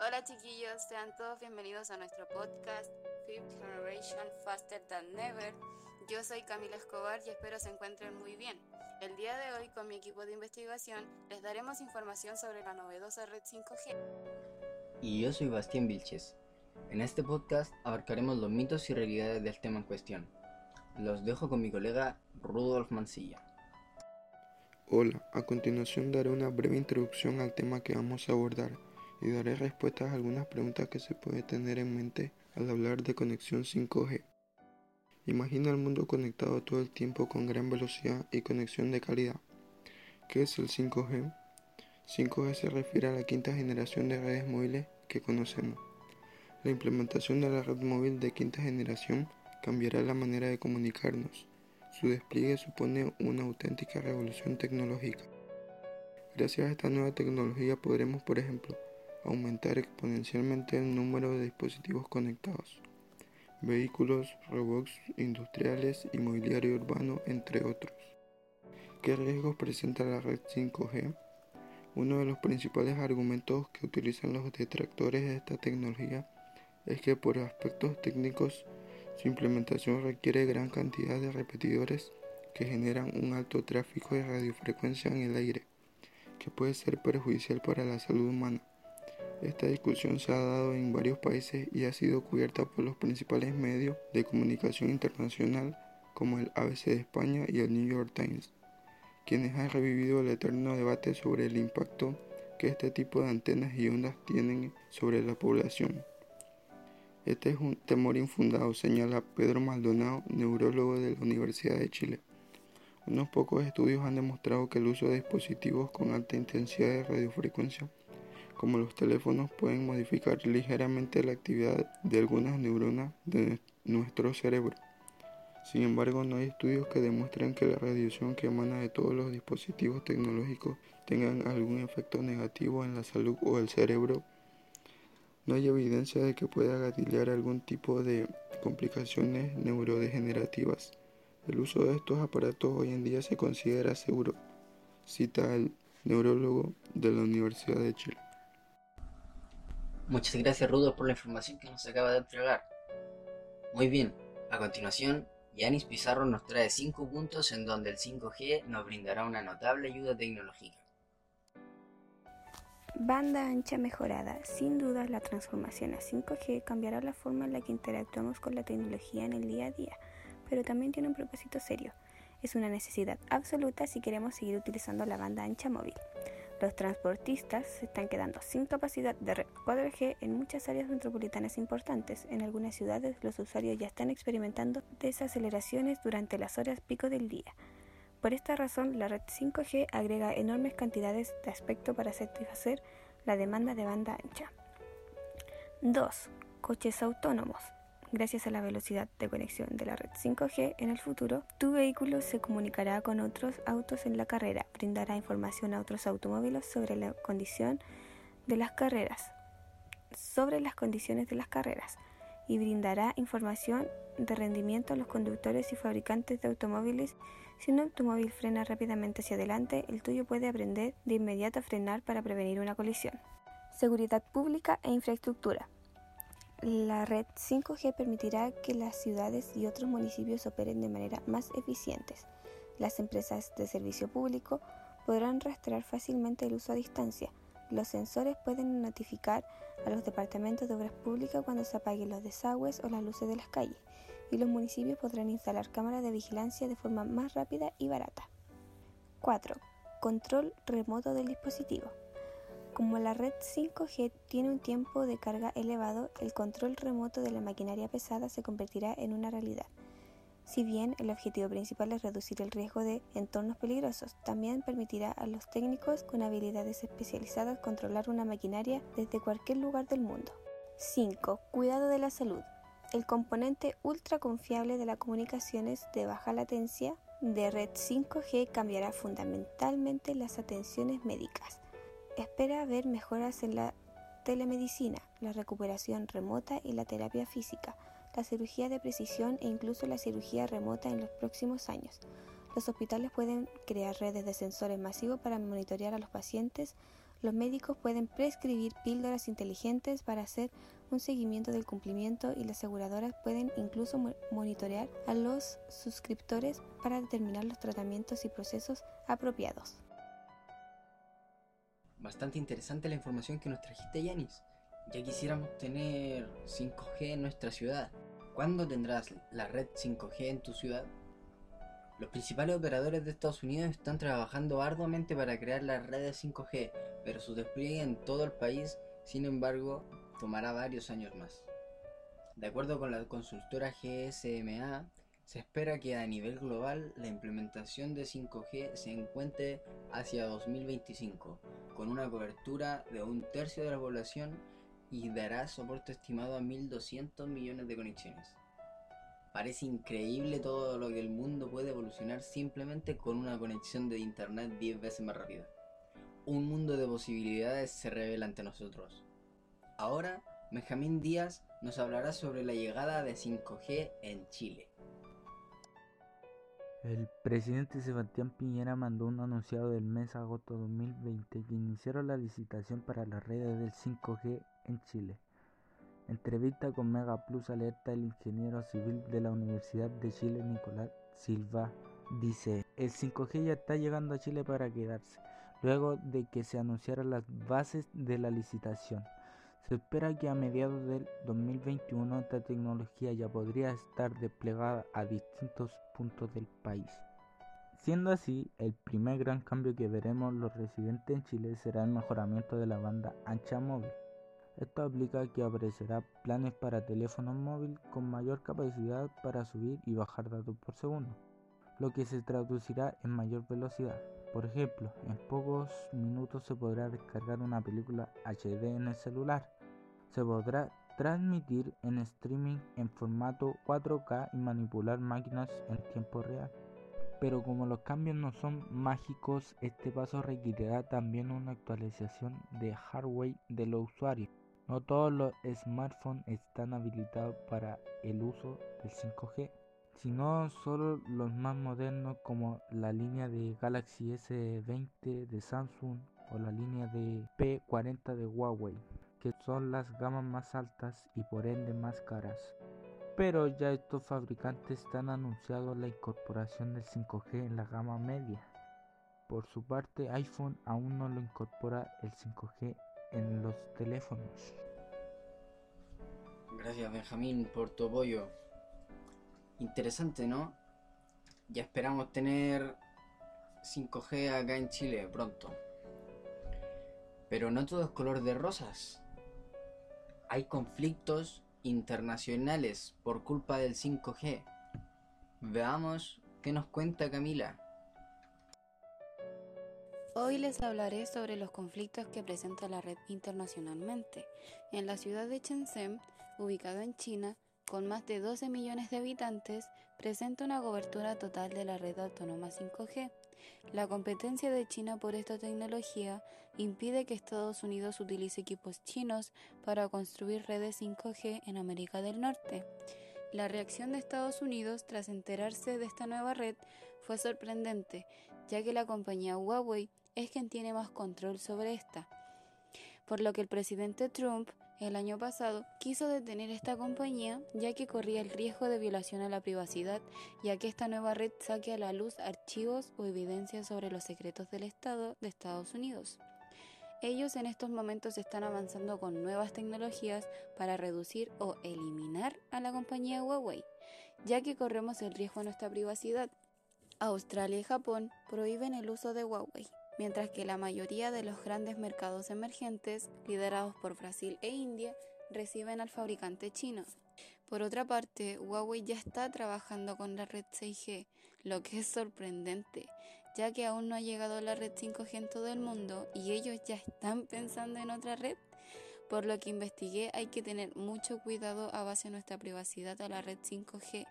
Hola chiquillos, sean todos bienvenidos a nuestro podcast Fifth Generation Faster Than Never. Yo soy Camila Escobar y espero se encuentren muy bien. El día de hoy con mi equipo de investigación les daremos información sobre la novedosa red 5G. Y yo soy Bastián Vilches. En este podcast abarcaremos los mitos y realidades del tema en cuestión. Los dejo con mi colega Rudolf Mancilla. Hola, a continuación daré una breve introducción al tema que vamos a abordar y daré respuestas a algunas preguntas que se puede tener en mente al hablar de conexión 5G. Imagina el mundo conectado todo el tiempo con gran velocidad y conexión de calidad. ¿Qué es el 5G? 5G se refiere a la quinta generación de redes móviles que conocemos. La implementación de la red móvil de quinta generación cambiará la manera de comunicarnos. Su despliegue supone una auténtica revolución tecnológica. Gracias a esta nueva tecnología podremos, por ejemplo, aumentar exponencialmente el número de dispositivos conectados, vehículos, robots industriales y mobiliario urbano, entre otros. ¿Qué riesgos presenta la red 5G? Uno de los principales argumentos que utilizan los detractores de esta tecnología es que por aspectos técnicos su implementación requiere gran cantidad de repetidores que generan un alto tráfico de radiofrecuencia en el aire, que puede ser perjudicial para la salud humana. Esta discusión se ha dado en varios países y ha sido cubierta por los principales medios de comunicación internacional como el ABC de España y el New York Times, quienes han revivido el eterno debate sobre el impacto que este tipo de antenas y ondas tienen sobre la población. Este es un temor infundado, señala Pedro Maldonado, neurólogo de la Universidad de Chile. Unos pocos estudios han demostrado que el uso de dispositivos con alta intensidad de radiofrecuencia como los teléfonos pueden modificar ligeramente la actividad de algunas neuronas de nuestro cerebro. Sin embargo, no hay estudios que demuestren que la radiación que emana de todos los dispositivos tecnológicos tengan algún efecto negativo en la salud o el cerebro. No hay evidencia de que pueda gatillar algún tipo de complicaciones neurodegenerativas. El uso de estos aparatos hoy en día se considera seguro, cita el neurólogo de la Universidad de Chile. Muchas gracias Rudolf por la información que nos acaba de entregar. Muy bien, a continuación, Yanis Pizarro nos trae 5 puntos en donde el 5G nos brindará una notable ayuda tecnológica. Banda ancha mejorada. Sin duda, la transformación a 5G cambiará la forma en la que interactuamos con la tecnología en el día a día, pero también tiene un propósito serio. Es una necesidad absoluta si queremos seguir utilizando la banda ancha móvil. Los transportistas se están quedando sin capacidad de red 4G en muchas áreas metropolitanas importantes. En algunas ciudades los usuarios ya están experimentando desaceleraciones durante las horas pico del día. Por esta razón, la red 5G agrega enormes cantidades de aspecto para satisfacer la demanda de banda ancha. 2. Coches autónomos. Gracias a la velocidad de conexión de la red 5G en el futuro, tu vehículo se comunicará con otros autos en la carrera, brindará información a otros automóviles sobre la condición de las carreras, sobre las condiciones de las carreras y brindará información de rendimiento a los conductores y fabricantes de automóviles. Si un automóvil frena rápidamente hacia adelante, el tuyo puede aprender de inmediato a frenar para prevenir una colisión. Seguridad pública e infraestructura. La red 5G permitirá que las ciudades y otros municipios operen de manera más eficientes. Las empresas de servicio público podrán rastrear fácilmente el uso a distancia. Los sensores pueden notificar a los departamentos de obras públicas cuando se apaguen los desagües o las luces de las calles, y los municipios podrán instalar cámaras de vigilancia de forma más rápida y barata. 4. Control remoto del dispositivo. Como la red 5G tiene un tiempo de carga elevado, el control remoto de la maquinaria pesada se convertirá en una realidad. Si bien el objetivo principal es reducir el riesgo de entornos peligrosos, también permitirá a los técnicos con habilidades especializadas controlar una maquinaria desde cualquier lugar del mundo. 5. Cuidado de la salud. El componente ultra confiable de las comunicaciones de baja latencia de red 5G cambiará fundamentalmente las atenciones médicas espera ver mejoras en la telemedicina, la recuperación remota y la terapia física, la cirugía de precisión e incluso la cirugía remota en los próximos años. Los hospitales pueden crear redes de sensores masivos para monitorear a los pacientes, Los médicos pueden prescribir píldoras inteligentes para hacer un seguimiento del cumplimiento y las aseguradoras pueden incluso monitorear a los suscriptores para determinar los tratamientos y procesos apropiados. Bastante interesante la información que nos trajiste, Yanis. Ya quisiéramos tener 5G en nuestra ciudad. ¿Cuándo tendrás la red 5G en tu ciudad? Los principales operadores de Estados Unidos están trabajando arduamente para crear las redes 5G, pero su despliegue en todo el país, sin embargo, tomará varios años más. De acuerdo con la consultora GSMA, se espera que a nivel global la implementación de 5G se encuentre hacia 2025, con una cobertura de un tercio de la población y dará soporte estimado a 1.200 millones de conexiones. Parece increíble todo lo que el mundo puede evolucionar simplemente con una conexión de internet 10 veces más rápida. Un mundo de posibilidades se revela ante nosotros. Ahora, Benjamín Díaz nos hablará sobre la llegada de 5G en Chile. El presidente Sebastián Piñera mandó un anunciado del mes de agosto de 2020 que iniciaron la licitación para las redes del 5G en Chile. Entrevista con Mega Plus alerta el ingeniero civil de la Universidad de Chile, Nicolás Silva. Dice, el 5G ya está llegando a Chile para quedarse, luego de que se anunciaran las bases de la licitación. Se espera que a mediados del 2021 esta tecnología ya podría estar desplegada a distintos puntos del país. Siendo así, el primer gran cambio que veremos los residentes en Chile será el mejoramiento de la banda ancha móvil. Esto aplica que aparecerá planes para teléfono móvil con mayor capacidad para subir y bajar datos por segundo, lo que se traducirá en mayor velocidad. Por ejemplo, en pocos minutos se podrá descargar una película HD en el celular. Se podrá transmitir en streaming en formato 4K y manipular máquinas en tiempo real. Pero como los cambios no son mágicos, este paso requerirá también una actualización de hardware de los usuarios. No todos los smartphones están habilitados para el uso del 5G, sino solo los más modernos como la línea de Galaxy S20 de Samsung o la línea de P40 de Huawei, que son las gamas más altas y por ende más caras. Pero ya estos fabricantes están anunciado la incorporación del 5G en la gama media. Por su parte, iPhone aún no lo incorpora el 5G en los teléfonos. Gracias Benjamín por tu apoyo. Interesante, ¿no? Ya esperamos tener 5G acá en Chile pronto. Pero no todo es color de rosas. Hay conflictos internacionales por culpa del 5G. Veamos qué nos cuenta Camila. Hoy les hablaré sobre los conflictos que presenta la red internacionalmente. En la ciudad de Shenzhen, ubicado en China, con más de 12 millones de habitantes, presenta una cobertura total de la red autónoma 5G. La competencia de China por esta tecnología impide que Estados Unidos utilice equipos chinos para construir redes 5G en América del Norte. La reacción de Estados Unidos tras enterarse de esta nueva red fue sorprendente, ya que la compañía Huawei es quien tiene más control sobre esta. Por lo que el presidente Trump el año pasado quiso detener esta compañía ya que corría el riesgo de violación a la privacidad ya que esta nueva red saque a la luz archivos o evidencias sobre los secretos del Estado de Estados Unidos. Ellos en estos momentos están avanzando con nuevas tecnologías para reducir o eliminar a la compañía Huawei, ya que corremos el riesgo a nuestra privacidad. Australia y Japón prohíben el uso de Huawei mientras que la mayoría de los grandes mercados emergentes, liderados por Brasil e India, reciben al fabricante chino. Por otra parte, Huawei ya está trabajando con la red 6G, lo que es sorprendente, ya que aún no ha llegado la red 5G en todo el mundo y ellos ya están pensando en otra red. Por lo que investigué, hay que tener mucho cuidado a base de nuestra privacidad a la red 5G,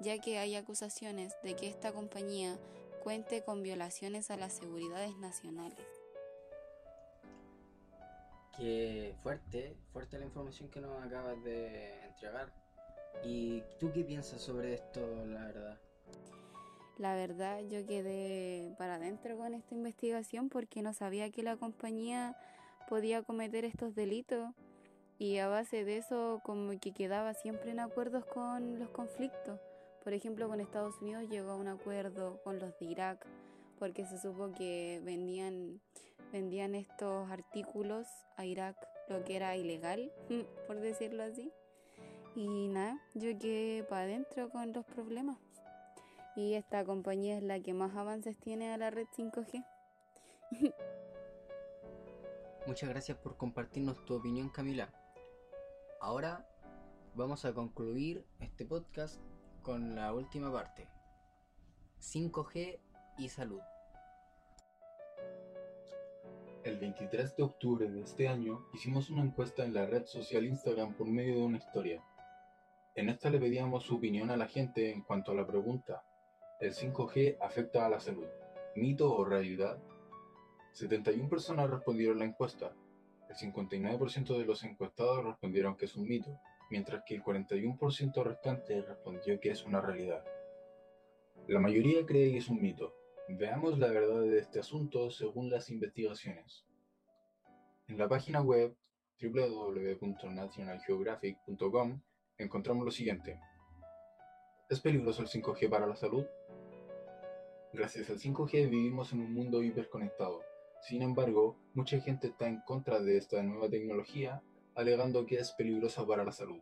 ya que hay acusaciones de que esta compañía cuente con violaciones a las seguridades nacionales. Qué fuerte, fuerte la información que nos acabas de entregar. ¿Y tú qué piensas sobre esto, la verdad? La verdad yo quedé para adentro con esta investigación porque no sabía que la compañía podía cometer estos delitos y a base de eso como que quedaba siempre en acuerdos con los conflictos. Por ejemplo, con Estados Unidos llegó a un acuerdo con los de Irak porque se supo que vendían, vendían estos artículos a Irak, lo que era ilegal, por decirlo así. Y nada, yo quedé para adentro con los problemas. Y esta compañía es la que más avances tiene a la red 5G. Muchas gracias por compartirnos tu opinión, Camila. Ahora vamos a concluir este podcast con la última parte. 5G y salud. El 23 de octubre de este año hicimos una encuesta en la red social Instagram por medio de una historia. En esta le pedíamos su opinión a la gente en cuanto a la pregunta, ¿el 5G afecta a la salud? ¿Mito o realidad? 71 personas respondieron la encuesta. El 59% de los encuestados respondieron que es un mito, mientras que el 41% restante respondió que es una realidad. La mayoría cree que es un mito. Veamos la verdad de este asunto según las investigaciones. En la página web www.nationalgeographic.com encontramos lo siguiente. ¿Es peligroso el 5G para la salud? Gracias al 5G vivimos en un mundo hiperconectado. Sin embargo, mucha gente está en contra de esta nueva tecnología, alegando que es peligrosa para la salud.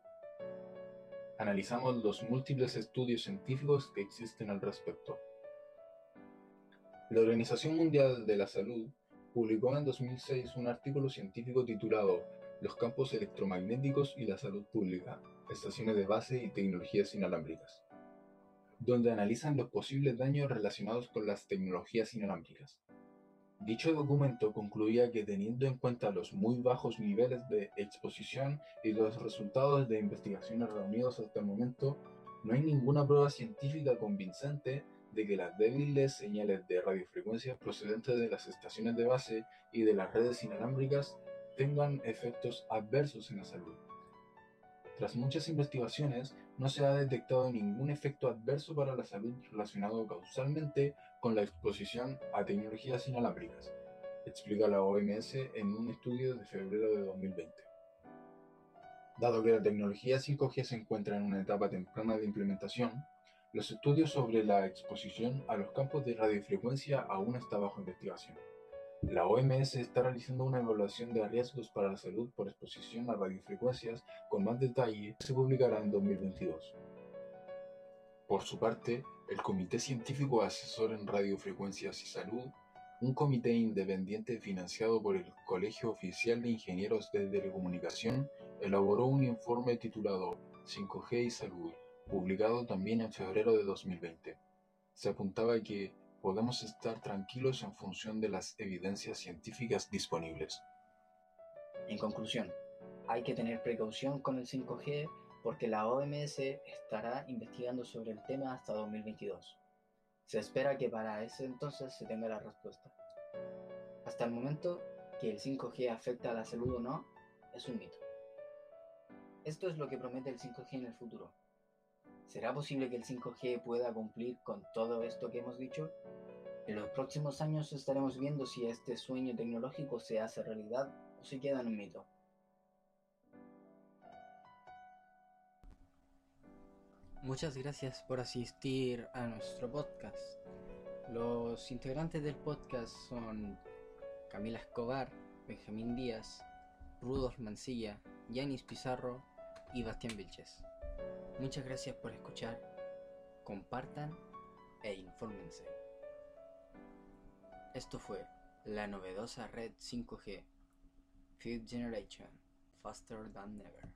Analizamos los múltiples estudios científicos que existen al respecto. La Organización Mundial de la Salud publicó en 2006 un artículo científico titulado Los campos electromagnéticos y la salud pública, estaciones de base y tecnologías inalámbricas, donde analizan los posibles daños relacionados con las tecnologías inalámbricas. Dicho documento concluía que teniendo en cuenta los muy bajos niveles de exposición y los resultados de investigaciones reunidos hasta el momento, no hay ninguna prueba científica convincente de que las débiles señales de radiofrecuencias procedentes de las estaciones de base y de las redes inalámbricas tengan efectos adversos en la salud. Tras muchas investigaciones, no se ha detectado ningún efecto adverso para la salud relacionado causalmente con la exposición a tecnologías inalámbricas, explica la OMS en un estudio de febrero de 2020. Dado que la tecnología 5G se encuentra en una etapa temprana de implementación, los estudios sobre la exposición a los campos de radiofrecuencia aún está bajo investigación. La OMS está realizando una evaluación de riesgos para la salud por exposición a radiofrecuencias con más detalle que se publicará en 2022. Por su parte, el Comité Científico Asesor en Radiofrecuencias y Salud, un comité independiente financiado por el Colegio Oficial de Ingenieros de Telecomunicación, elaboró un informe titulado 5G y Salud, publicado también en febrero de 2020. Se apuntaba que podemos estar tranquilos en función de las evidencias científicas disponibles. En conclusión, hay que tener precaución con el 5G porque la OMS estará investigando sobre el tema hasta 2022. Se espera que para ese entonces se tenga la respuesta. Hasta el momento, que el 5G afecta a la salud o no, es un mito. Esto es lo que promete el 5G en el futuro. ¿Será posible que el 5G pueda cumplir con todo esto que hemos dicho? En los próximos años estaremos viendo si este sueño tecnológico se hace realidad o se queda en un mito. Muchas gracias por asistir a nuestro podcast. Los integrantes del podcast son Camila Escobar, Benjamín Díaz, Rudolf Mancilla, Yanis Pizarro y Bastián Vilches. Muchas gracias por escuchar, compartan e infórmense. Esto fue la novedosa red 5G, Fifth Generation, Faster Than Never.